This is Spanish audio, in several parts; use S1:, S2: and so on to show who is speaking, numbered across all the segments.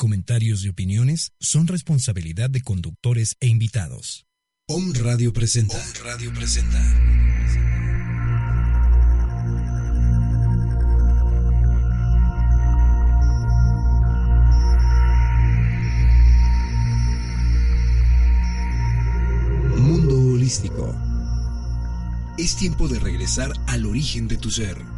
S1: Comentarios y opiniones son responsabilidad de conductores e invitados. Om Radio presenta. Om Radio presenta. Mundo holístico. Es tiempo de regresar al origen de tu ser.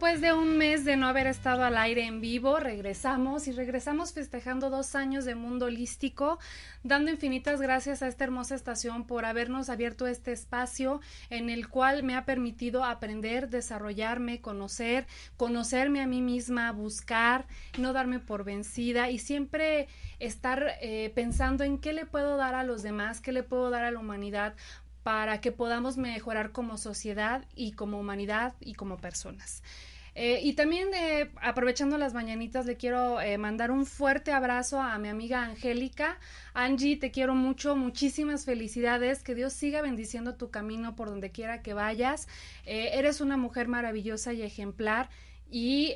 S2: Después de un mes de no haber estado al aire en vivo, regresamos y regresamos festejando dos años de Mundo Holístico, dando infinitas gracias a esta hermosa estación por habernos abierto este espacio en el cual me ha permitido aprender, desarrollarme, conocer, conocerme a mí misma, buscar, no darme por vencida y siempre estar eh, pensando en qué le puedo dar a los demás, qué le puedo dar a la humanidad para que podamos mejorar como sociedad y como humanidad y como personas. Eh, y también eh, aprovechando las mañanitas le quiero eh, mandar un fuerte abrazo a mi amiga Angélica. Angie, te quiero mucho, muchísimas felicidades, que Dios siga bendiciendo tu camino por donde quiera que vayas. Eres una mujer maravillosa y ejemplar y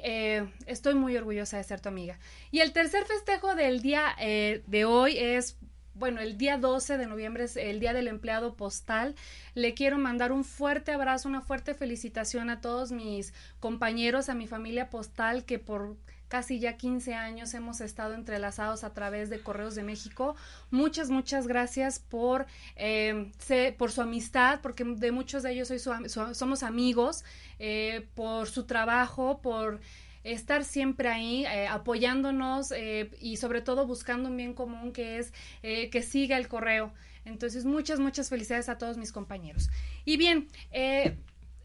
S2: estoy muy orgullosa de ser tu amiga. Y el tercer festejo del día de hoy es, bueno, el día 12 de noviembre es el Día del Empleado Postal. Le quiero mandar un fuerte abrazo, una fuerte felicitación a todos mis compañeros, a mi familia postal que por casi ya 15 años hemos estado entrelazados a través de Correos de México. Muchas, muchas gracias por, eh, por su amistad, porque de muchos de ellos soy su- somos amigos, eh, por su trabajo, por estar siempre ahí eh, apoyándonos eh, y sobre todo buscando un bien común que es eh, que siga el correo. Entonces, muchas, muchas felicidades a todos mis compañeros. Y bien, eh,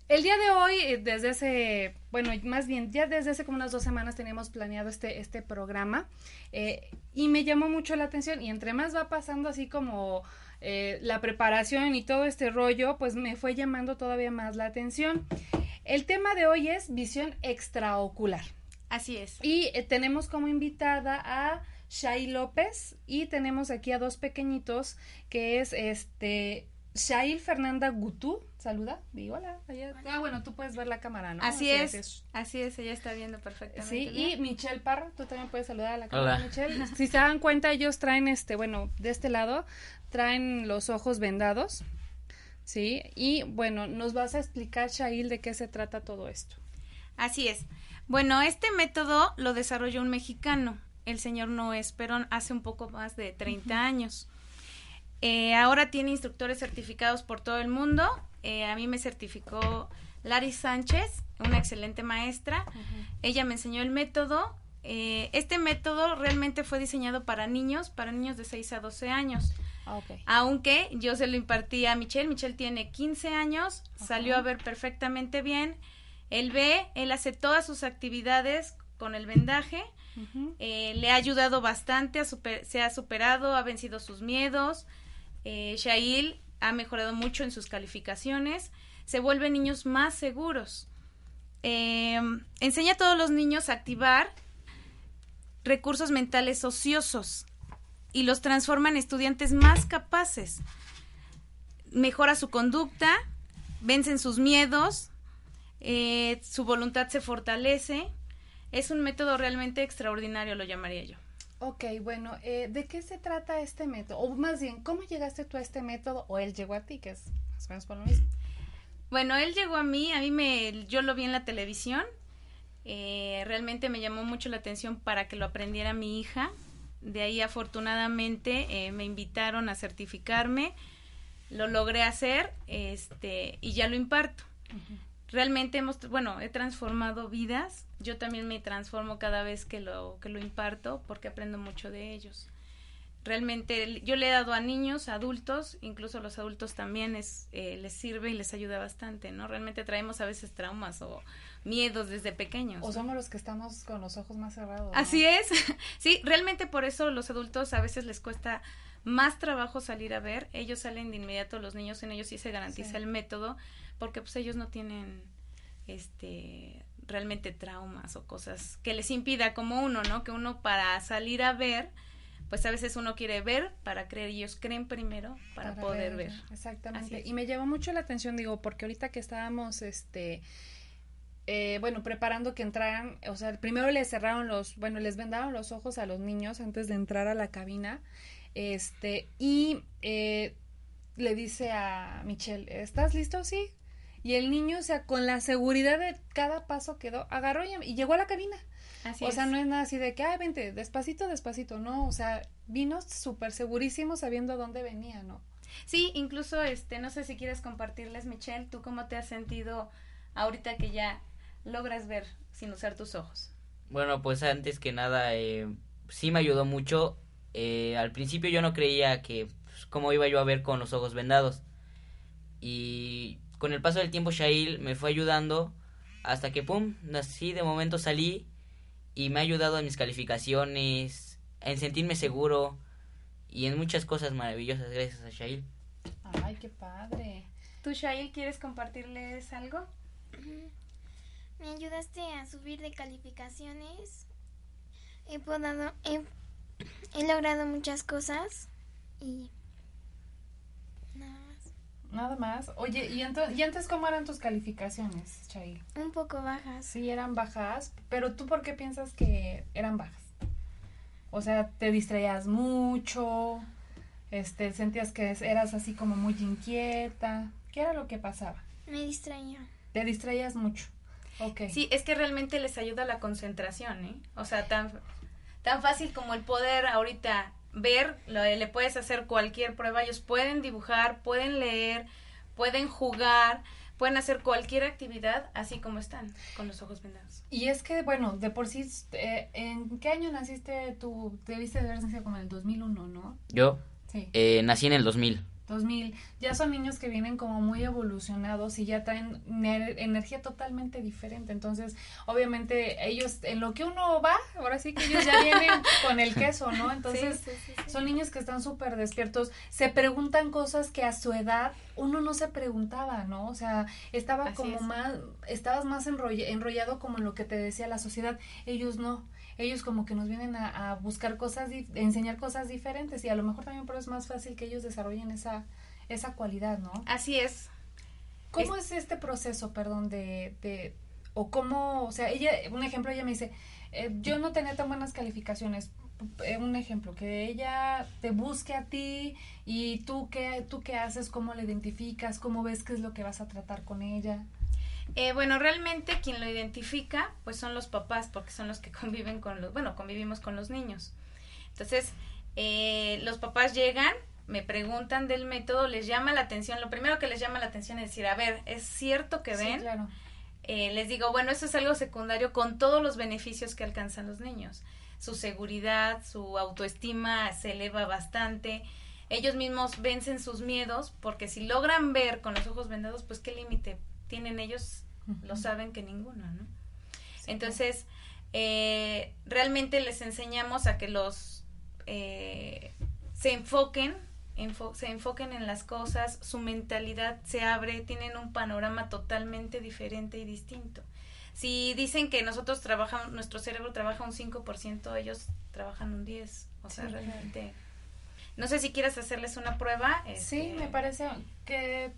S2: el día de hoy, eh, desde hace, bueno, más bien, ya desde hace como unas dos semanas teníamos planeado este, este programa y me llamó mucho la atención y entre más va pasando así como la preparación y todo este rollo, pues me fue llamando todavía más la atención. El tema de hoy es visión extraocular.
S3: Así es.
S2: Y eh, tenemos como invitada a Shai López y tenemos aquí a dos pequeñitos que es este Shail Fernanda Gutú. Saluda, di hola. allá- Ah, bueno, tú puedes ver la cámara, ¿no?
S3: Así es. Así es, ella está viendo perfectamente.
S2: Sí, y. Michelle Parra, tú también puedes saludar a la cámara,
S4: Hola.
S2: Michelle. Si se dan cuenta, ellos traen este, bueno, de este lado, traen los ojos vendados. Sí, y bueno, nos vas a explicar, Shail, de qué se trata todo esto.
S3: Así es. Bueno, este método lo desarrolló un mexicano, el señor Noé Esperón, hace un poco más de 30 años. Eh, ahora tiene instructores certificados por todo el mundo. Eh, a mí me certificó Lari Sánchez, una excelente maestra. Ella me enseñó el método. Eh, este método realmente fue diseñado para niños, para niños de 6 a 12 años.
S2: Ah,
S3: Aunque yo se lo impartí a Michelle. Michelle tiene 15 años, salió a ver perfectamente bien. Él ve, él hace todas sus actividades con el vendaje. Eh, le ha ayudado bastante, a se ha superado, ha vencido sus miedos. Eh, Shail ha mejorado mucho en sus calificaciones. Se vuelven niños más seguros. Eh, enseña a todos los niños a activar recursos mentales ociosos y los transforma en estudiantes más capaces. Mejora su conducta, vencen sus miedos, eh, su voluntad se fortalece. Es un método realmente extraordinario, lo llamaría yo.
S2: Ok, bueno, eh, ¿de qué se trata este método? O más bien, ¿cómo llegaste tú a este método o él llegó a ti, que es más o menos por lo mismo?
S3: Bueno, él llegó a mí, a mí me, yo lo vi en la televisión, eh, realmente me llamó mucho la atención para que lo aprendiera mi hija, de ahí afortunadamente eh, me invitaron a certificarme, lo logré hacer, este, y ya lo imparto realmente hemos, bueno, he transformado vidas. Yo también me transformo cada vez que lo, que lo imparto porque aprendo mucho de ellos. Realmente yo le he dado a niños, a adultos, incluso a los adultos también es, eh, les sirve y les ayuda bastante, ¿no? Realmente traemos a veces traumas o miedos desde pequeños.
S2: O somos los que estamos con los ojos más cerrados.
S3: Así es. sí, realmente por eso los adultos a veces les cuesta más trabajo salir a ver. Ellos salen de inmediato, los niños en ellos sí se garantiza el método porque pues ellos no tienen este realmente traumas o cosas que les impida como uno, ¿no? Que uno para salir a ver, pues a veces uno quiere ver para creer, y ellos creen primero para, poder ver.
S2: Exactamente. Y me llevó mucho la atención, digo, porque ahorita que estábamos, este, eh, bueno, preparando que entraran, o sea, primero les cerraron los, bueno, les vendaron los ojos a los niños antes de entrar a la cabina, este, y eh, le dice a Michelle, ¿estás listo? Sí, y el niño, o sea, con la seguridad de cada paso quedó, agarró y, llegó a la cabina. Así o sea, no es nada así de que, ay, vente, despacito, despacito, no, o sea, vino súper segurísimo sabiendo a dónde venía, ¿no?
S3: Sí, incluso, este, no sé si quieres compartirles, Michelle, tú cómo te has sentido ahorita que ya logras ver sin usar tus ojos.
S4: Bueno, pues antes que nada, eh, sí me ayudó mucho. Eh, al principio yo no creía que, pues, cómo iba yo a ver con los ojos vendados. Y con el paso del tiempo Shail me fue ayudando hasta que pum, así de momento salí y me ha ayudado en mis calificaciones, en sentirme seguro y en muchas cosas maravillosas gracias a Shail.
S2: Ay, qué padre.
S3: ¿Tú Shail quieres compartirles algo?
S5: Me ayudaste a subir de calificaciones. He podado, he, he logrado muchas cosas y
S2: Nada más. Oye, ¿y, ¿y antes cómo eran tus calificaciones, Chay?
S5: Un poco bajas.
S2: Sí, eran bajas, pero ¿tú por qué piensas que eran bajas? O sea, te distraías mucho, este, sentías que eras así como muy inquieta. ¿Qué era lo que pasaba?
S5: Me distraía.
S2: Te distraías mucho.
S3: Sí, es que realmente les ayuda la concentración, ¿eh? O sea, tan, tan fácil como el poder ahorita ver, le puedes hacer cualquier prueba, ellos pueden dibujar, pueden leer, pueden jugar, pueden hacer cualquier actividad así como están, con los ojos vendados.
S2: Y es que, bueno, de por sí, eh, ¿en qué año naciste tú? Debiste de haber nacido como en el 2001, ¿no?
S4: Yo sí. eh, nací en el 2000.
S2: 2000, ya son niños que vienen como muy evolucionados y ya traen energía totalmente diferente. Entonces, obviamente, ellos, en lo que uno va, ahora sí que ellos ya vienen con el queso, ¿no? Entonces, son niños que están súper despiertos, se preguntan cosas que a su edad uno no se preguntaba, ¿no? O sea, estaba como más, estabas más enrollado como en lo que te decía la sociedad, ellos no ellos como que nos vienen a, buscar cosas, enseñar cosas diferentes y a lo mejor también por eso es más fácil que ellos desarrollen esa, esa cualidad, ¿no?
S3: Así es.
S2: ¿Cómo es, este proceso, perdón, de, de, o cómo, o sea, ella, un ejemplo, ella me dice, eh, yo no tenía tan buenas calificaciones, eh, un ejemplo, que ella te busque a ti y tú qué, tú qué haces, cómo la identificas, cómo ves qué es lo que vas a tratar con ella.
S3: Eh, bueno, realmente quien lo identifica, pues son los papás, porque son los que conviven con los, bueno, convivimos con los niños. Entonces, eh, los papás llegan, me preguntan del método, les llama la atención, lo primero que les llama la atención es decir, a ver, ¿es cierto que ven?
S2: Sí, claro.
S3: Eh, les digo, bueno, eso es algo secundario con todos los beneficios que alcanzan los niños. Su seguridad, su autoestima se eleva bastante. Ellos mismos vencen sus miedos porque si logran ver con los ojos vendados, pues qué límite tienen ellos, lo saben que ninguno, ¿no? Entonces, eh, realmente les enseñamos a que los eh, se enfoquen se enfoquen en las cosas, su mentalidad se abre, tienen un panorama totalmente diferente y distinto. Si dicen que nosotros trabajamos, nuestro cerebro trabaja un 5%, ellos trabajan un 10%. O sea, realmente... No sé si quieres hacerles una prueba.
S2: Sí,
S3: este,
S2: me parece que...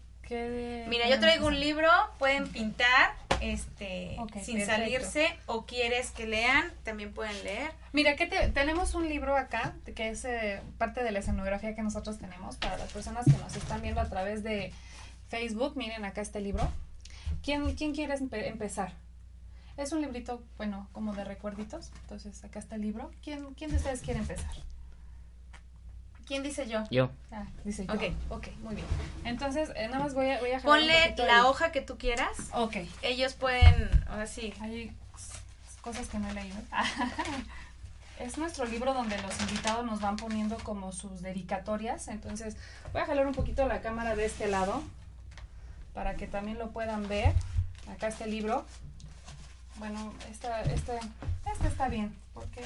S3: Mira, yo traigo un libro, pueden pintar este sin salirse o quieres que lean, también pueden leer.
S2: Mira, que tenemos un libro acá, que es eh, parte de la escenografía que nosotros tenemos para las personas que nos están viendo a través de Facebook. Miren acá este libro. ¿Quién, quién quiere empezar? Es un librito, bueno, como de recuerditos. Entonces, acá está el libro. ¿Quién, quién de ustedes quiere empezar?
S3: ¿Quién dice yo?
S4: Yo.
S2: Ah, dice yo.
S3: Ok.
S2: Ok, muy bien. Entonces, eh, nada más voy a, voy a
S3: Ponle la hoja que tú quieras.
S2: Ok.
S3: Ellos pueden, ahora sí.
S2: Hay cosas que no he leído. es nuestro libro donde los invitados nos van poniendo como sus dedicatorias. Entonces, voy a jalar un poquito la cámara de este lado para que también lo puedan ver. Acá está el libro. Bueno, esta, este, este está bien, porque...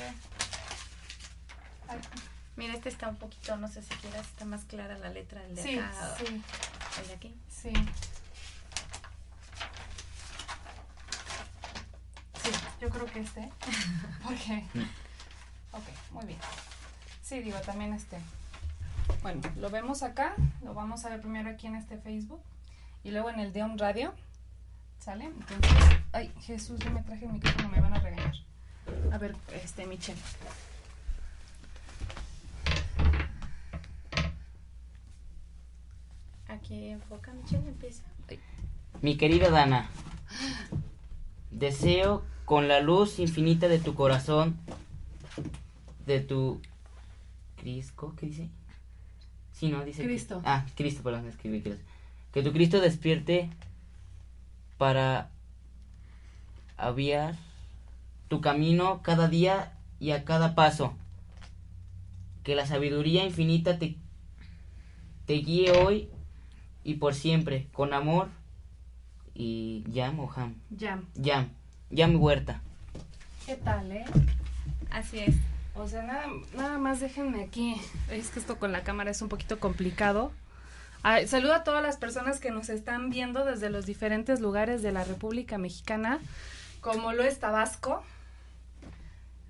S3: Mira, este está un poquito, no sé si quieras, está más clara la letra del de
S2: sí,
S3: acá.
S2: Sí,
S3: ¿El de aquí?
S2: Sí. Sí, yo creo que este. Porque. Ok, muy bien. Sí, digo, también este. Bueno, lo vemos acá, lo vamos a ver primero aquí en este Facebook y luego en el Deon Radio. ¿Sale? Entonces, ay, Jesús, yo me traje el micrófono, me van a regañar. A ver, este, Michelle.
S3: Aquí enfoca, Michelle, empieza.
S4: Mi querida Dana, deseo con la luz infinita de tu corazón, de tu Cristo, ¿qué dice? Sí, no, dice
S2: Cristo.
S4: Que, ah, Cristo, perdón, escribí Cristo. Que tu Cristo despierte para aviar tu camino cada día y a cada paso. Que la sabiduría infinita te, te guíe hoy y por siempre, con amor y Jam o Ham.
S2: Jam.
S4: Jam. Jam Huerta.
S2: ¿Qué tal, eh?
S3: Así es.
S2: O sea, nada, nada más déjenme aquí. Es que esto con la cámara es un poquito complicado. Ay, saludo a todas las personas que nos están viendo desde los diferentes lugares de la República Mexicana, como lo es Tabasco,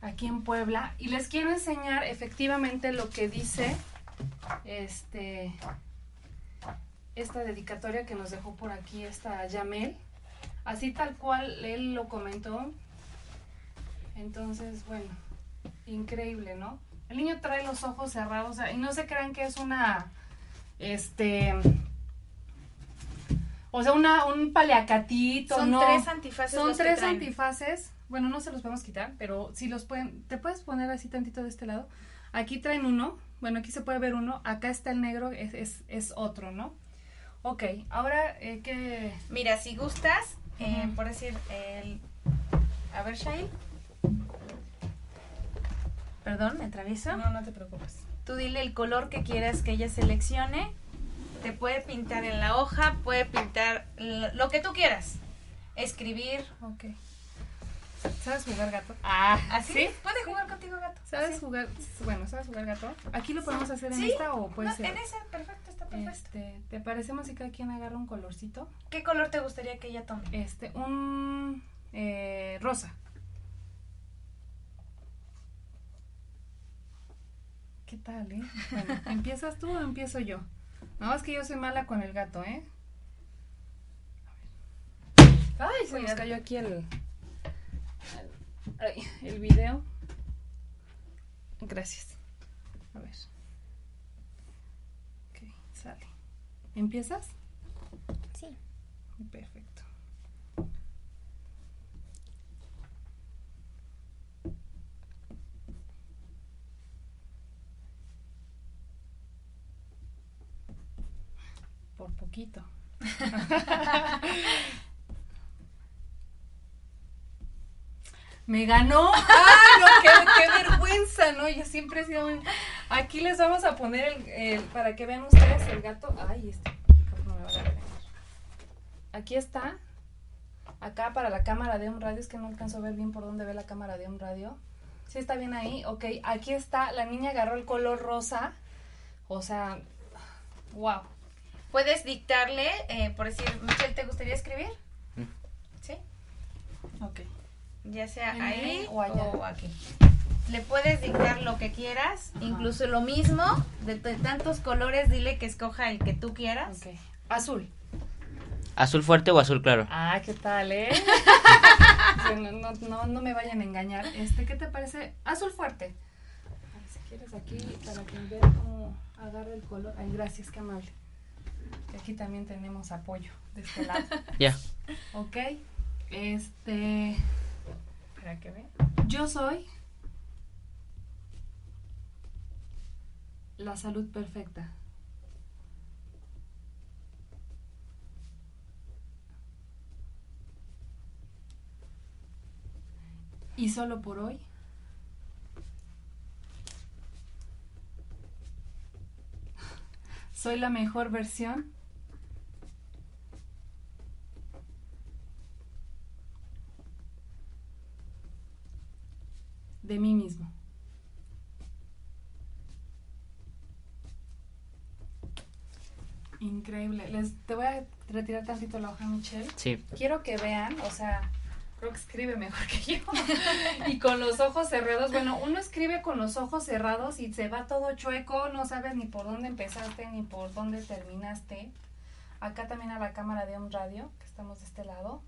S2: aquí en Puebla. Y les quiero enseñar efectivamente lo que dice este esta dedicatoria que nos dejó por aquí esta Yamel. Así tal cual él lo comentó. Entonces, bueno, increíble, ¿no? El niño trae los ojos cerrados y no se crean que es una, este, o sea, una, un paliacatito,
S3: Son
S2: no.
S3: tres antifaces.
S2: Son tres antifaces. Bueno, no se los podemos quitar, pero si los pueden, te puedes poner así tantito de este lado. Aquí traen uno, bueno, aquí se puede ver uno, acá está el negro, es, es, es otro, ¿no? Ok, ahora eh, que...
S3: Mira, si gustas, eh, por decir, el... a ver, Shail. Perdón, me atravieso.
S2: No, no te preocupes.
S3: Tú dile el color que quieras que ella seleccione. Te puede pintar en la hoja, puede pintar lo que tú quieras. Escribir.
S2: Ok. ¿Sabes jugar gato? Ah,
S3: ¿Así?
S2: ¿sí?
S3: Puede jugar contigo, gato.
S2: ¿Sabes jugar? Bueno, ¿sabes jugar gato? ¿Aquí lo podemos hacer en
S3: Sí.
S2: esta o puede
S3: No,
S2: ser?
S3: en ese, perfecto, está perfecto.
S2: Este, ¿te parecemos si cada quien agarra un colorcito?
S3: ¿Qué color te gustaría que ella tome?
S2: Este, un eh, rosa. ¿Qué tal, eh? Bueno, ¿empiezas tú o empiezo yo? No, es que yo soy mala con el gato, ¿eh? A ver. Ay, se nos cayó aquí el, ay, el video. Gracias. A ver. Ok, sale. ¿Empiezas?
S5: Sí.
S2: Perfecto. por poquito. Me ganó. ¡Ay, no! Qué, qué vergüenza! ¿no? Yo siempre he sido muy... Aquí les vamos a poner el, el- para que vean ustedes el gato. Ay, este micrófono me va a. Aquí está. Acá para la cámara de un radio. Es que no alcanzo a ver bien por dónde ve la cámara de un radio. ¿Sí está bien ahí? Ok, aquí está. La niña agarró el color rosa. O sea, wow.
S3: Puedes dictarle, eh, por decir, Michelle, ¿te gustaría escribir? Sí.
S2: Ok.
S3: Ya sea ahí
S2: o allá.
S3: o aquí. Le puedes dictar lo que quieras, incluso lo mismo, de, de tantos colores, dile que escoja el que tú quieras.
S2: Ok. Azul.
S4: ¿Azul fuerte o azul claro?
S2: Ah, ¿qué tal, eh? No, no, no, no me vayan a engañar. Este, ¿qué te parece? Azul fuerte. A ver, si quieres aquí, para que vean cómo agarra el color. Ay, gracias, qué amable. Aquí también tenemos apoyo de este lado.
S4: Ya.
S2: ok. Este. Yo soy. La salud perfecta. Y solo por hoy. Soy la mejor versión. De mí mismo. Increíble. Les, te voy a retirar tantito la hoja, Michelle
S4: Sí.
S2: quiero que vean, o sea, creo que escribe mejor que yo. y con los ojos cerrados, bueno, uno escribe con los ojos cerrados y se va todo chueco, no sabes ni por dónde empezaste ni por dónde terminaste. Acá también a la cámara de un radio, que estamos de este lado.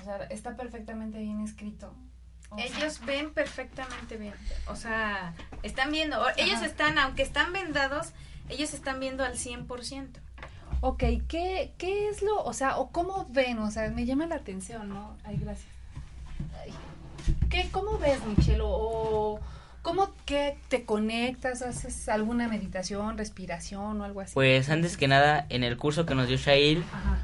S2: O sea, está perfectamente bien escrito. O sea,
S3: Ellos ven perfectamente bien. O sea, están viendo. Ellos
S2: Ajá.
S3: están, aunque están vendados, ellos están viendo al 100%.
S2: Ok, ¿qué, ¿qué es lo, o sea, o cómo ven? O sea, me llama la atención, ¿no? Ay, gracias. Ay. ¿Qué, ¿Cómo ves, Michelle? O, ¿cómo que te conectas? ¿Haces alguna meditación, respiración o algo así?
S4: Pues antes que nada, en el curso que nos dio Shail,
S2: Ajá.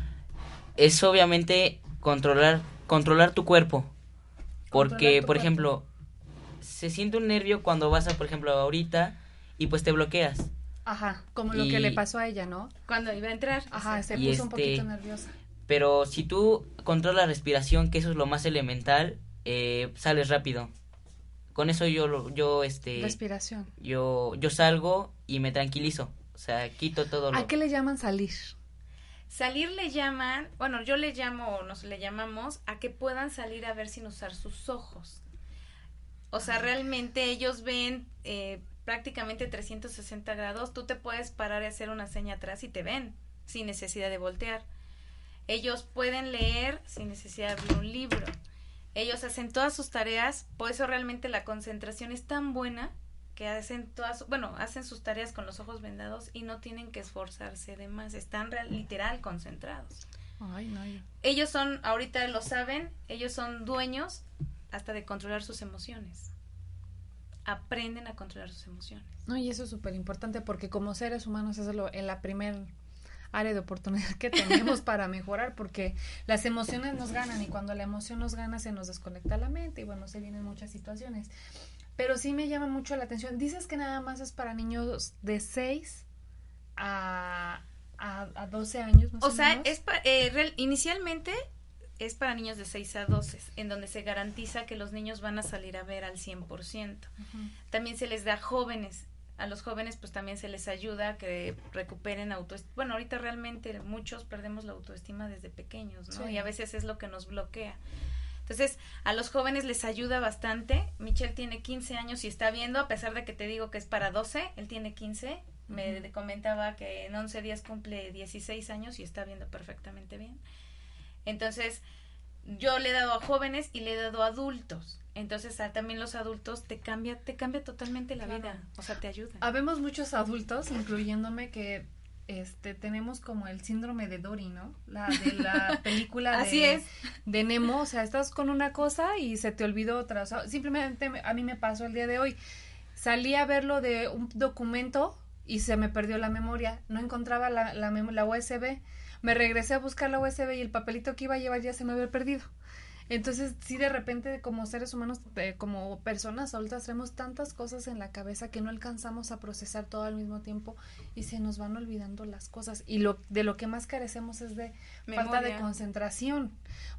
S4: es obviamente controlar, controlar tu cuerpo. Porque,
S2: tu
S4: por
S2: cuerpo.
S4: ejemplo, se siente un nervio cuando vas a, por ejemplo, ahorita y pues te bloqueas.
S2: Ajá, como lo
S4: Y-
S2: que le pasó a ella, ¿no?
S3: Cuando iba a entrar.
S2: Ajá, se puso un
S4: este-
S2: poquito nerviosa.
S4: Pero si tú controlas la respiración, que eso es lo más elemental, eh, sales rápido. Con eso yo, lo- yo, este,
S2: Respiración.
S4: yo, yo salgo y me tranquilizo. O sea, quito todo lo...
S2: ¿A qué le llaman salir?
S3: Salir le llaman, bueno, yo le llamo, o nos le llamamos, a que puedan salir a ver sin usar sus ojos. O sea, realmente ellos ven eh, prácticamente 360 grados. Tú te puedes parar y hacer una seña atrás y te ven sin necesidad de voltear. Ellos pueden leer sin necesidad de abrir un libro. Ellos hacen todas sus tareas, por eso realmente la concentración es tan buena que hacen todas, bueno, hacen sus tareas con los ojos vendados y no tienen que esforzarse de más, están real- literal concentrados.
S2: Ay, no, yo-
S3: Ellos son, ahorita lo saben, ellos son dueños hasta de controlar sus emociones. Aprenden a controlar sus emociones.
S2: No, y eso es súper importante porque como seres humanos es lo, en la primer área de oportunidad que tenemos para mejorar porque las emociones nos ganan y cuando la emoción nos gana se nos desconecta la mente y bueno, se vienen muchas situaciones. Pero sí me llama mucho la atención. Dices que nada más es para niños de 6 a, a, a 12 años. Más
S3: O sea,
S2: menos.
S3: es pa- eh, real- inicialmente es para niños de 6 a 12, en donde se garantiza que los niños van a salir a ver al 100%.
S2: Ujú.
S3: También se les da a jóvenes. A los jóvenes pues también se les ayuda a que recuperen autoestima. Bueno, ahorita realmente muchos perdemos la autoestima desde pequeños, ¿no?
S2: Sí.
S3: Y a veces es lo que nos bloquea. Entonces, a los jóvenes les ayuda bastante. Michelle tiene 15 años y está viendo, a pesar de que te digo que es para 12, él tiene 15. Me comentaba que en 11 días cumple 16 años y está viendo perfectamente bien. Entonces, yo le he dado a jóvenes y le he dado a adultos. Entonces, a también los adultos te cambia, te cambia totalmente la
S2: Claro.
S3: vida. O sea, te ayuda.
S2: Habemos muchos adultos, incluyéndome, que este tenemos como el síndrome de Dory, ¿no? La de la película de,
S3: Así es.
S2: de Nemo, o sea, estás con una cosa y se te olvidó otra. O sea, simplemente me- a mí me pasó el día de hoy. Salí a verlo de un documento y se me perdió la memoria, no encontraba la, la, la USB, me regresé a buscar la USB y el papelito que iba a llevar ya se me había perdido. Entonces, sí, de repente, como seres humanos, eh, como personas adultas, tenemos tantas cosas en la cabeza que no alcanzamos a procesar todo al mismo tiempo y se nos van olvidando las cosas. Y lo de lo que más carecemos es de falta de concentración,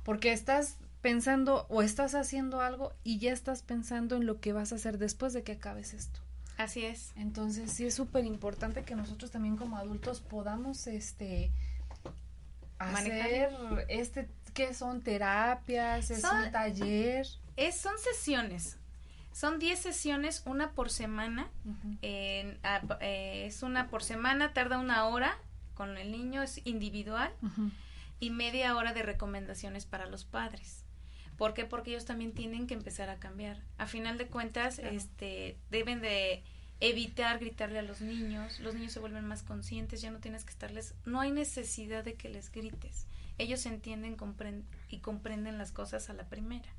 S2: porque estás pensando o estás haciendo algo y ya estás pensando en lo que vas a hacer después de que acabes esto.
S3: Así es.
S2: Entonces sí es súper importante que nosotros también como adultos podamos este hacer
S3: Manejar.
S2: este que son terapias, es
S3: Son-
S2: un taller.
S3: Es, son sesiones. Son 10 sesiones, una por semana. A- eh, es una por semana, tarda una hora con el niño, es individual. y media hora de recomendaciones para los padres. ¿Por qué? Porque ellos también tienen que empezar a cambiar. A final de cuentas,
S2: Claro.
S3: este, deben de evitar gritarle a los niños. Los niños se vuelven más conscientes, ya no tienes que estarles, no hay necesidad de que les grites. Ellos entienden y comprenden las cosas a la primera.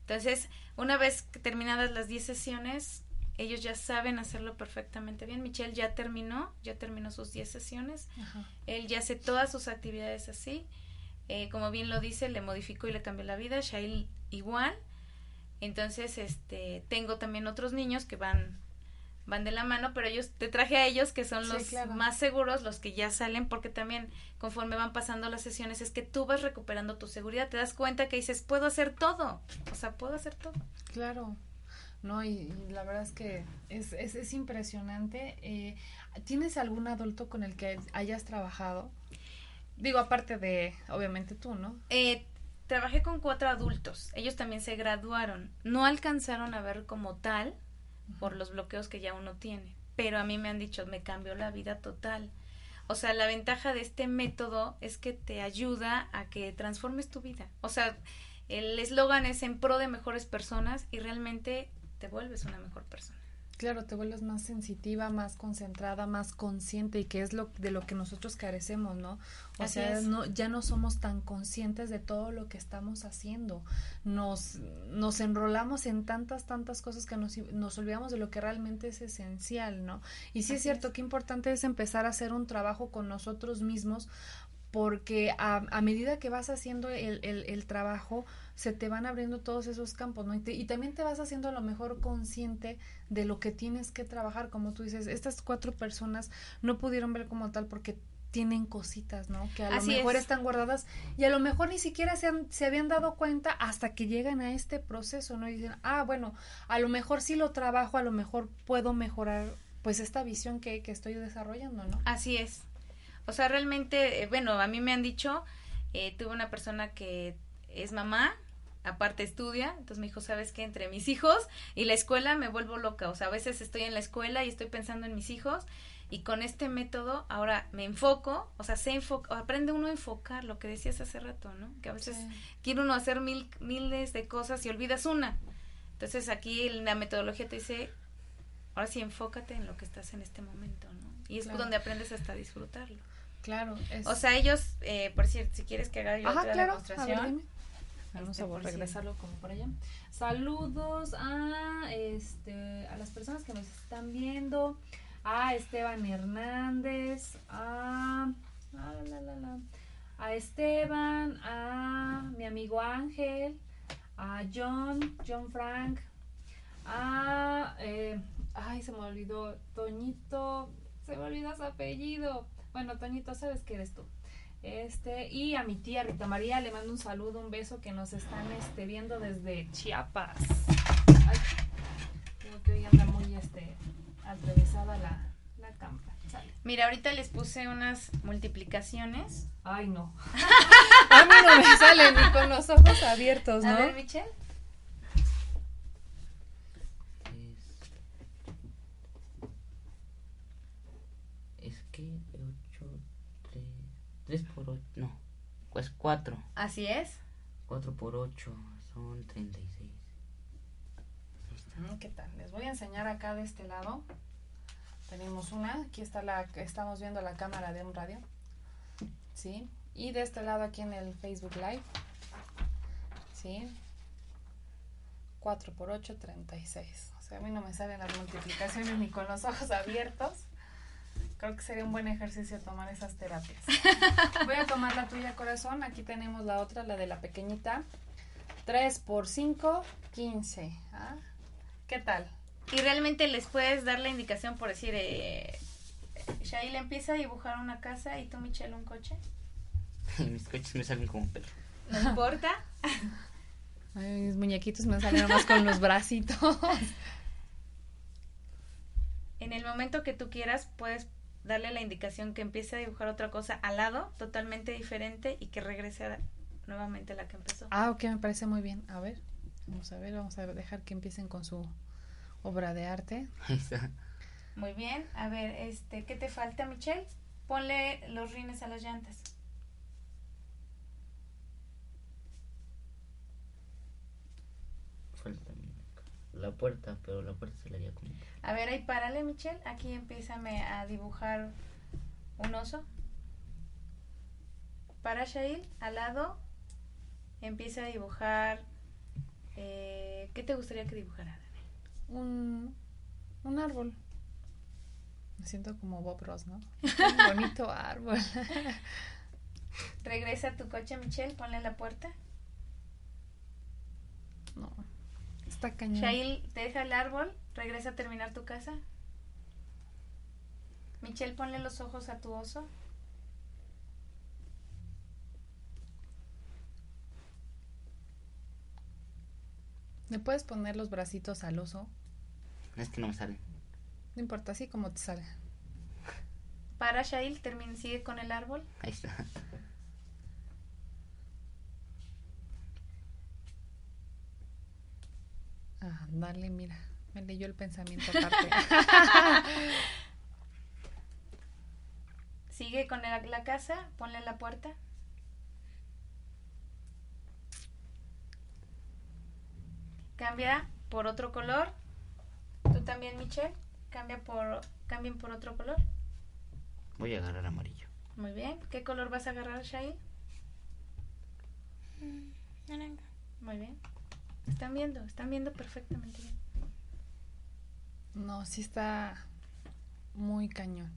S3: Entonces, una vez terminadas las 10 sesiones, ellos ya saben hacerlo perfectamente bien. Michelle ya terminó, ya terminó sus 10 sesiones.
S2: Ajá.
S3: Él ya hace todas sus actividades así. Eh, como bien lo dice, le modificó y le cambió la vida. Shail igual. Entonces, este, tengo también otros niños que van van de la mano, pero ellos te traje a ellos que son
S2: Sí,
S3: los
S2: claro.
S3: más seguros, los que ya salen, porque también conforme van pasando las sesiones es que tú vas recuperando tu seguridad, te das cuenta que dices, puedo hacer todo, o sea, puedo hacer todo.
S2: Claro. No, y, y la verdad es que es, es, es impresionante. Eh, ¿Tienes algún adulto con el que hayas trabajado? Digo, aparte de, obviamente tú, ¿no?
S3: Eh, trabajé con cuatro adultos. Ellos también se graduaron. No alcanzaron a ver como tal por los bloqueos que ya uno tiene. Pero a mí me han dicho, me cambió la vida total. O sea, la ventaja de este método es que te ayuda a que transformes tu vida. O sea, el eslogan es en pro de mejores personas y realmente te vuelves una mejor persona.
S2: Claro, te vuelves más sensitiva, más concentrada, más consciente y que es lo de lo que nosotros carecemos, ¿no? O
S3: Así
S2: sea,
S3: es.
S2: no, ya no somos tan conscientes de todo lo que estamos haciendo. Nos, nos enrolamos en tantas, tantas cosas que nos, nos olvidamos de lo que realmente es esencial, ¿no? Y sí es cierto
S3: es.
S2: que importante es empezar a hacer un trabajo con nosotros mismos porque a, a medida que vas haciendo el, el, el trabajo, se te van abriendo todos esos campos, ¿no? Y, te- y también te vas haciendo a lo mejor consciente de lo que tienes que trabajar, como tú dices, estas cuatro personas no pudieron ver como tal porque tienen cositas, ¿no? Que a lo mejor
S3: es.
S2: están guardadas y a lo mejor ni siquiera se, han- se habían dado cuenta hasta que llegan a este proceso, ¿no? Y dicen, ah, bueno, a lo mejor sí lo trabajo, a lo mejor puedo mejorar pues esta visión que, que estoy desarrollando, ¿no?
S3: Así es. O sea, realmente, eh, bueno, a mí me han dicho, eh, tuve una persona que es mamá, aparte estudia, entonces me dijo, ¿sabes qué? Entre mis hijos y la escuela me vuelvo loca. O sea, a veces estoy en la escuela y estoy pensando en mis hijos y con este método ahora me enfoco, o sea, se enfoca, aprende uno a enfocar, lo que decías hace rato, ¿no? Que a veces quiere uno hacer mil, miles de cosas y olvidas una. Entonces aquí la metodología te dice, ahora sí enfócate en lo que estás en este momento, ¿no? Y es
S2: Claro.
S3: donde aprendes hasta disfrutarlo.
S2: Claro. Es...
S3: O sea, ellos, eh, por cierto, si quieres que haga yo
S2: Ajá,
S3: otra
S2: claro. A ver,
S3: demostración.
S2: dime. Vamos
S3: Este,
S2: a regresarlo como por allá. Saludos a este a las personas que nos están viendo, a Esteban Hernández, a la, la, la, a Esteban, a mi amigo Ángel, a John, John Frank, a eh, ay se me olvidó Toñito, se me olvidó su apellido. Bueno, Toñito, sabes que eres tú. Este, y a mi tía Rita María le mando un saludo, un beso que nos están este, viendo desde Chiapas. Ay, creo que hoy anda muy este, atravesada la, la cámara. Sale.
S3: Mira, ahorita les puse unas multiplicaciones.
S2: Ay, no. A mí no me sale ni con los ojos abiertos,
S3: A
S2: ¿no?
S3: ver, Michelle.
S4: Es, que 8, 3, 3 por 8, no, pues 4.
S3: Así es.
S4: 4 por 8 son 36. Ahí está.
S2: Mm, ¿Qué tal? Les voy a enseñar acá de este lado. Tenemos una, aquí está la, estamos viendo la cámara de un radio. ¿Sí? Y de este lado aquí en el Facebook Live. ¿Sí? 4 por 8, 36. O sea, a mí no me salen las multiplicaciones ni con los ojos abiertos. Creo que sería un buen ejercicio tomar esas terapias. Voy a tomar la tuya, corazón. Aquí tenemos la otra, la de la pequeñita. 3 por 5, 15. ¿ah? ¿Qué tal?
S3: Y realmente les puedes dar la indicación por decir, eh, Shail empieza a dibujar una casa y tú, Michelle, un coche.
S4: Mis coches me salen como un perro.
S3: No importa.
S2: Ay, mis muñequitos me salen más con los bracitos.
S3: En el momento que tú quieras, puedes darle la indicación que empiece a dibujar otra cosa al lado, totalmente diferente, y que regrese a- nuevamente a la que empezó.
S2: Ah, ok, me parece muy bien. A ver, vamos a ver, vamos a dejar que empiecen con su obra de arte.
S3: Muy bien. A ver, este, ¿qué te falta, Michelle? Ponle los rines a las llantas.
S4: Falta la puerta, pero la puerta se la haría como...
S3: A ver, ahí párale, Michelle. Aquí empiézame a dibujar un oso. Para Shail, al lado, empieza a dibujar. eh, ¿Qué te gustaría que dibujara?
S2: Un, un árbol. Me siento como Bob Ross, ¿no? Un bonito árbol.
S3: Regresa a tu coche, Michelle. Ponle la puerta.
S2: No, está cañón.
S3: Shail, deja el árbol. Regresa a terminar tu casa. Michelle, ponle los ojos a tu oso.
S2: ¿Le puedes poner los bracitos al oso?
S4: Es que no me sale.
S2: No importa, así como te salga.
S3: Para Shail, termina, sigue con el árbol.
S4: Ahí está.
S2: Ah, dale, mira. Me leyó el pensamiento aparte.
S3: Sigue con la, la casa, ponle la puerta. Cambia por otro color. Tú también, Michelle. Cambia por, cambien por otro color.
S4: Voy a agarrar amarillo.
S3: Muy bien. ¿Qué color vas a agarrar, Shail?
S5: Naranja.
S3: Muy bien. Están viendo, están viendo perfectamente bien.
S2: No, sí está muy cañón.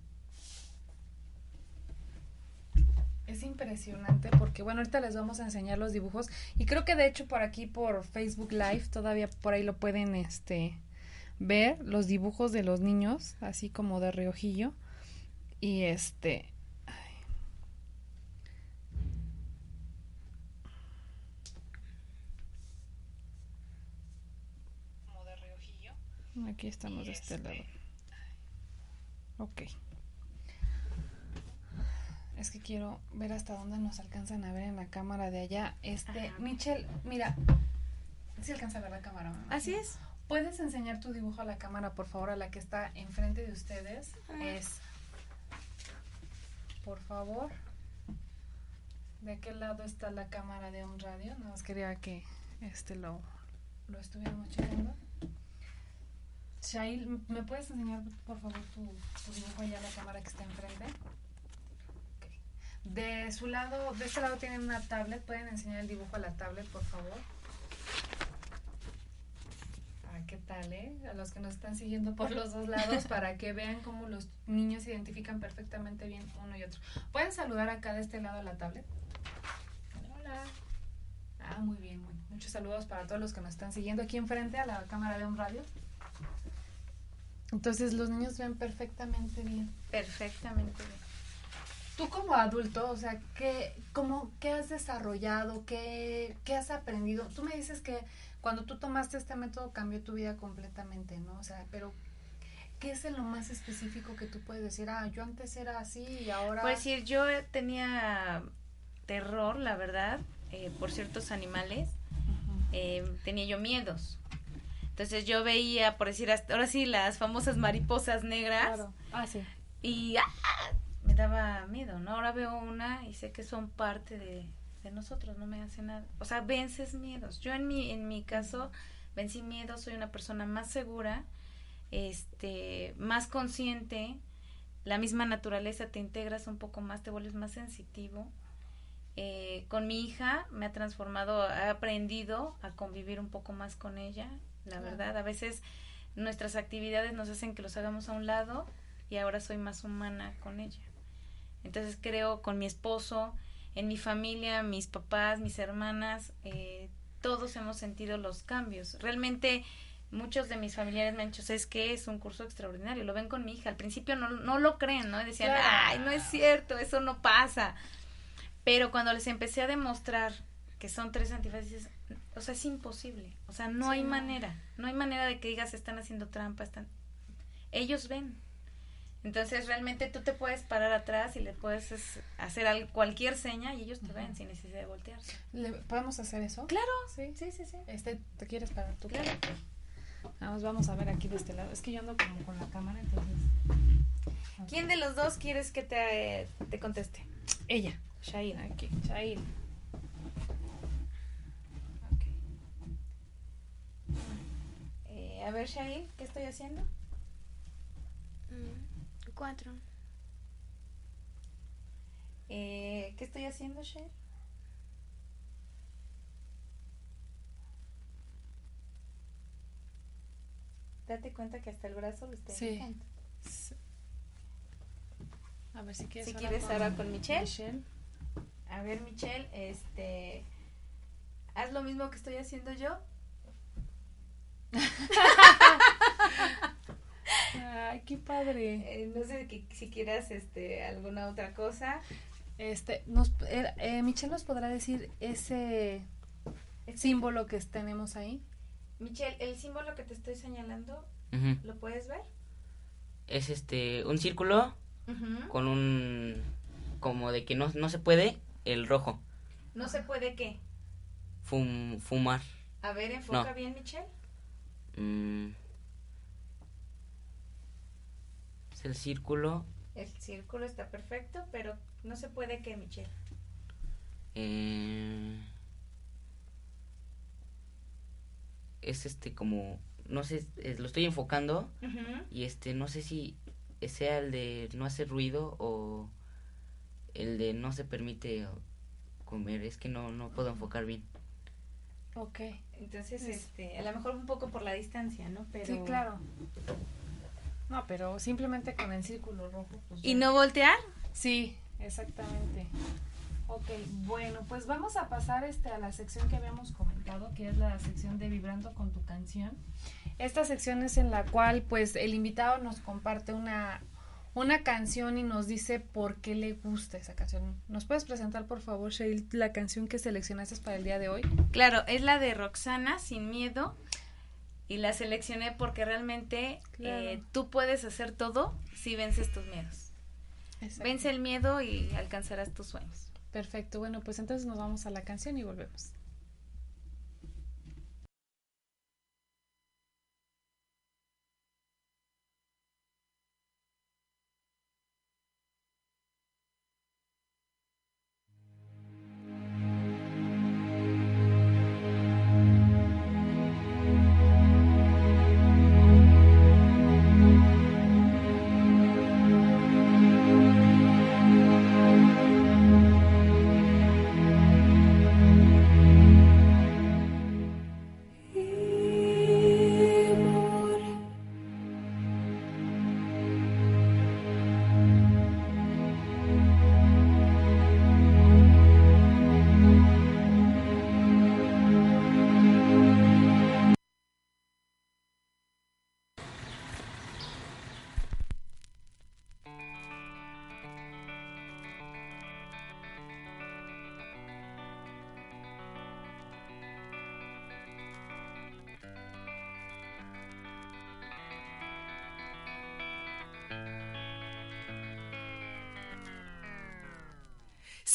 S2: Es impresionante porque, bueno, ahorita les vamos a enseñar los dibujos y creo que de hecho por aquí por Facebook Live todavía por ahí lo pueden este ver los dibujos de los niños, así como de reojillo y este Aquí estamos de este lado. Ok. Es que quiero ver hasta dónde nos alcanzan a ver en la cámara de allá. Este,
S3: Ajá.
S2: Michelle, mira. Si alcanza a ver la cámara. ¿no?
S3: Así es.
S2: ¿Puedes enseñar tu dibujo a la cámara, por favor, a la que está enfrente de ustedes? Es. Por favor. ¿De qué lado está la cámara de un radio? Nada más quería que este lo, lo estuviéramos checando. Shail, ¿me puedes enseñar, por favor, tu, tu dibujo allá a la cámara que está enfrente? Ok. De su lado, de este lado tienen una tablet. ¿Pueden enseñar el dibujo a la tablet, por favor? Ah, ¿qué tal, eh? A los que nos están siguiendo por los dos lados para que vean cómo los niños identifican perfectamente bien uno y otro. ¿Pueden saludar acá de este lado a la tablet? Hola. Ah, muy bien, muy. Muchos saludos para todos los que nos están siguiendo aquí enfrente a la cámara de un radio. Entonces los niños ven perfectamente bien.
S3: Perfectamente bien.
S2: Tú como adulto, o sea, ¿qué, cómo, qué has desarrollado? ¿Qué, ¿Qué has aprendido? Tú me dices que cuando tú tomaste este método cambió tu vida completamente, ¿no? O sea, pero ¿qué es en lo más específico que tú puedes decir? Ah, yo antes era así y ahora...
S3: Por decir, yo tenía terror, la verdad, eh, por ciertos animales. Eh, tenía yo miedos. Entonces yo veía, por decir, hasta- ahora sí, las famosas mariposas negras.
S2: Claro. Ah, sí.
S3: Y ¡ah! me daba miedo, ¿no? Ahora veo una y sé que son parte de, de nosotros, no me hace nada. O sea, vences miedos. Yo en mi, en mi caso vencí miedos, soy una persona más segura, este, más consciente, la misma naturaleza, te integras un poco más, te vuelves más sensitivo. Eh, con mi hija me ha transformado, he aprendido a convivir un poco más con ella, la
S2: Claro.
S3: verdad. A veces nuestras actividades nos hacen que los hagamos a un lado y ahora soy más humana con ella. Entonces creo con mi esposo, en mi familia, mis papás, mis hermanas, eh, todos hemos sentido los cambios. Realmente muchos de mis familiares me han dicho, es que es un curso extraordinario, lo ven con mi hija. Al principio no, no lo creen, ¿no? decían, ay, no es cierto, eso no pasa. Pero cuando les empecé a demostrar que son tres antifaces, o sea, es imposible. O sea, no hay manera, no hay manera de que digas, están haciendo trampa, están... Ellos ven. Entonces realmente tú te puedes parar atrás y le puedes hacer cualquier seña y ellos te ven sin necesidad de voltearse.
S2: ¿Podemos hacer eso?
S3: Claro. Sí, sí, sí. sí.
S2: Este, ¿Te quieres parar tú?
S3: Claro.
S2: Vamos, vamos a ver aquí de este lado. Es que yo ando como con la cámara, entonces...
S3: ¿Quién de los dos quieres que te, te conteste?
S2: Ella.
S3: Shail.
S2: Aquí, Shail.
S3: Eh, a ver, Shail, ¿qué estoy haciendo?
S5: Mm. Cuatro.
S3: Eh, ¿Qué estoy haciendo, Cher? Date cuenta que hasta el brazo lo estoy
S2: sí. A ver si quieres.
S3: Si quieres con, ahora con Michelle. Michelle. A ver, Michelle, este. Haz lo mismo que estoy haciendo yo.
S2: Ay, qué padre.
S3: Eh, no sé si quieras este, alguna otra cosa.
S2: Este, nos, eh, eh, Michelle nos podrá decir ese símbolo que tenemos ahí.
S3: Michelle, el símbolo que te estoy señalando, ¿lo puedes ver?
S4: Es este, un círculo con un, como de que no, no se puede, el rojo.
S3: ¿No se puede qué?
S4: fumar.
S3: A ver, enfoca bien, Michelle.
S4: Mm el círculo.
S3: El círculo está perfecto, pero no se puede que, Michelle.
S4: Eh, es este como, no sé, lo estoy enfocando y este, no sé si sea el de no hacer ruido o el de no se permite comer, es que no, no puedo enfocar bien.
S3: Ok, entonces, este, a lo mejor un poco por la distancia, ¿no? Pero...
S2: Sí, claro. No, pero simplemente con el círculo rojo.
S3: Pues ¿Y no voltear?
S2: Sí, exactamente. Ok, bueno, pues vamos a pasar este a la sección que habíamos comentado, que es la sección de Vibrando con tu canción. Esta sección es en la cual pues el invitado nos comparte una, una canción y nos dice por qué le gusta esa canción. ¿Nos puedes presentar, por favor, Sheil, la canción que seleccionaste para el día de hoy?
S3: Claro, es la de Roxana, Sin Miedo y la seleccioné porque realmente eh, tú puedes hacer todo si vences tus miedos. Vence el miedo y alcanzarás tus sueños.
S2: Perfecto, bueno, pues entonces nos vamos a la canción y volvemos.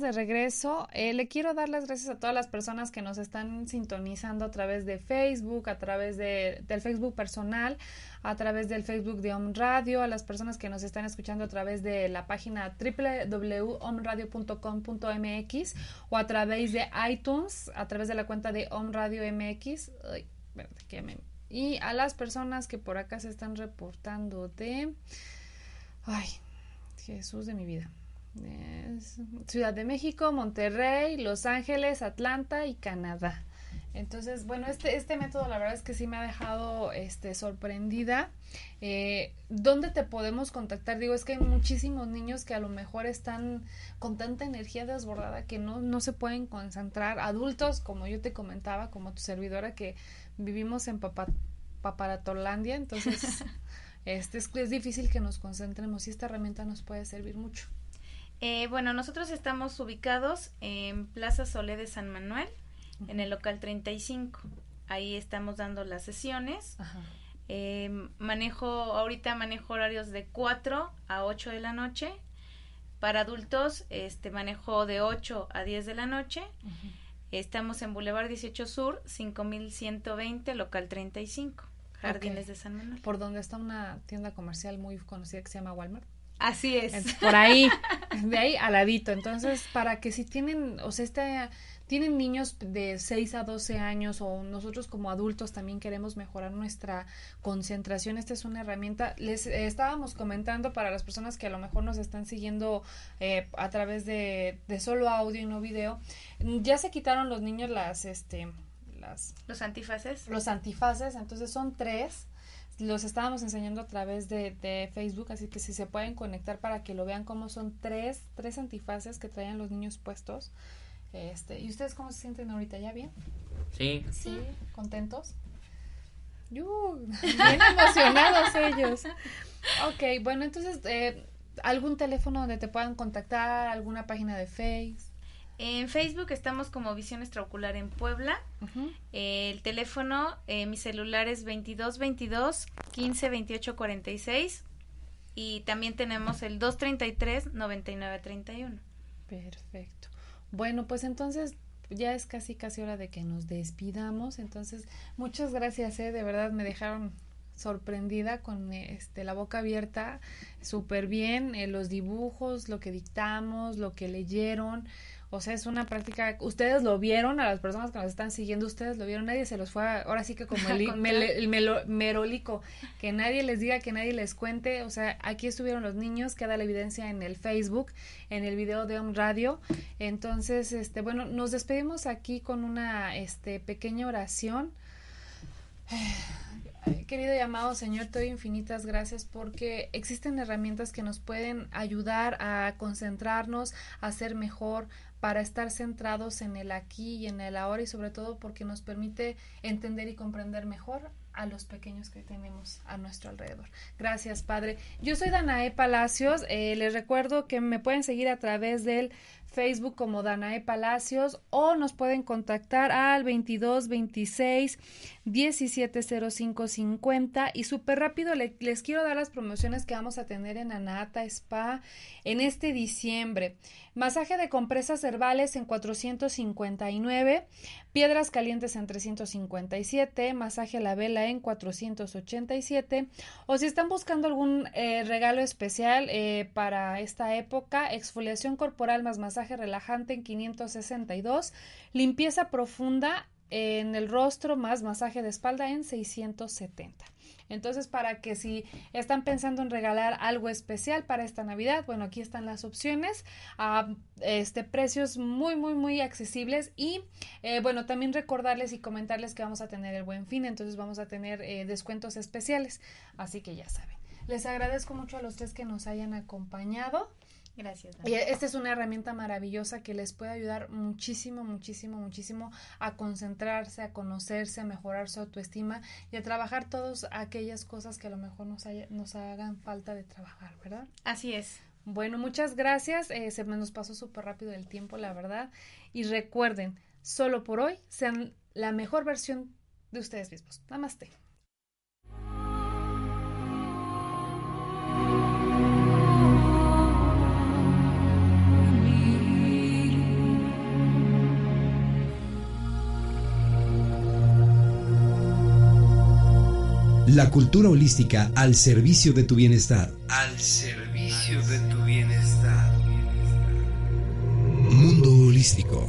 S6: De
S2: regreso. Eh, le quiero dar las gracias a todas las personas que nos están sintonizando a través de Facebook, a través de, del Facebook personal, a través del Facebook de Om Radio, a las personas que nos están escuchando a través de la página www.omradio.com.mx o a través de iTunes, a través de la cuenta de Om Radio MX. Y a las personas que por acá se están reportando de... Ay, Jesús de mi vida. Es Ciudad de México, Monterrey, Los Ángeles, Atlanta y Canadá. Entonces, bueno, este, este método la verdad es que sí me ha dejado este, sorprendida. Eh, ¿Dónde te podemos contactar? Digo, es que hay muchísimos niños que a lo mejor están con tanta energía desbordada que no, no se pueden concentrar. Adultos, como yo te comentaba, como tu servidora, que vivimos en Papa, Paparatolandia, entonces este, es, es difícil que nos concentremos y esta herramienta nos puede servir mucho.
S3: Eh, bueno, nosotros estamos ubicados en Plaza Solé de San Manuel, en el local 35. Ahí estamos dando las sesiones.
S2: Ajá.
S3: Eh, manejo, ahorita manejo horarios de 4 a 8 de la noche. Para adultos, este manejo de 8 a 10 de la noche. Estamos en Boulevard 18 Sur, 5120, local 35, Jardines de San Manuel.
S2: Por donde está una tienda comercial muy conocida que se llama Walmart.
S3: Así es.
S2: Por ahí, de ahí al ladito. Entonces, para que si tienen, o sea, este, tienen niños de 6 a 12 años o nosotros como adultos también queremos mejorar nuestra concentración, esta es una herramienta. Les eh, estábamos comentando para las personas que a lo mejor nos están siguiendo eh, a través de, de solo audio y no video, ya se quitaron los niños las, este, las
S3: Los antifaces.
S2: los antifaces, entonces son tres. Los estábamos enseñando a través de, de Facebook, así que si se pueden conectar para que lo vean como son tres, tres antifaces que traían los niños puestos. Este, ¿Y ustedes cómo se sienten ahorita? ¿Ya bien?
S4: Sí.
S2: ¿Sí? ¿Contentos? ¡Yu! bien emocionados ellos. Ok, bueno, entonces, eh, ¿algún teléfono donde te puedan contactar? ¿Alguna página de Face?
S3: En Facebook estamos como Visión Extraocular en Puebla. Eh, el teléfono, eh, mi celular es 2222 15 28 46 y también tenemos el 233 99 31.
S2: Perfecto. Bueno, pues entonces ya es casi casi hora de que nos despidamos. Entonces, muchas gracias, eh, de verdad me dejaron sorprendida con este la boca abierta, súper bien, eh, los dibujos, lo que dictamos, lo que leyeron. O sea, es una práctica, ustedes lo vieron, a las personas que nos están siguiendo, ustedes lo vieron, nadie se los fue, a- ahora sí que como el, melo- merolico, que nadie les diga, que nadie les cuente, o sea, aquí estuvieron los niños, queda la evidencia en el Facebook, en el video de Om Radio, entonces, este, bueno, nos despedimos aquí con una, este, pequeña oración. Querido y amado Señor, te doy infinitas gracias porque existen herramientas que nos pueden ayudar a concentrarnos, a ser mejor, para estar centrados en el aquí y en el ahora y sobre todo porque nos permite entender y comprender mejor a los pequeños que tenemos a nuestro alrededor. Gracias, Padre. Yo soy Danae Palacios. eh, les recuerdo que me pueden seguir a través del Facebook como Danae Palacios o nos pueden contactar al 22 26 170550 y súper rápido le- les quiero dar las promociones que vamos a tener en Anata Spa en este diciembre. Masaje de compresas herbales en 459, piedras calientes en 357, masaje a la vela en 487 o si están buscando algún eh, regalo especial eh, para esta época, exfoliación corporal más masaje relajante en 562, limpieza profunda en el rostro más masaje de espalda en 670. Entonces, para que si están pensando en regalar algo especial para esta Navidad, bueno, aquí están las opciones a este precios muy, muy, muy accesibles y eh, bueno, también recordarles y comentarles que vamos a tener el buen fin, entonces vamos a tener eh, descuentos especiales, así que ya saben. Les agradezco mucho a los tres que nos hayan acompañado.
S3: Gracias.
S2: Y esta es una herramienta maravillosa que les puede ayudar muchísimo, muchísimo, muchísimo a concentrarse, a conocerse, a mejorar su autoestima y a trabajar todas aquellas cosas que a lo mejor nos, haya- nos hagan falta de trabajar, ¿verdad?
S3: Así es.
S2: Bueno, muchas gracias. eh, se me nos pasó súper rápido el tiempo, la verdad. Y recuerden, solo por hoy sean la mejor versión de ustedes mismos. Namaste.
S1: La cultura holística al servicio de tu bienestar.
S7: Al servicio de tu bienestar.
S1: Mundo holístico.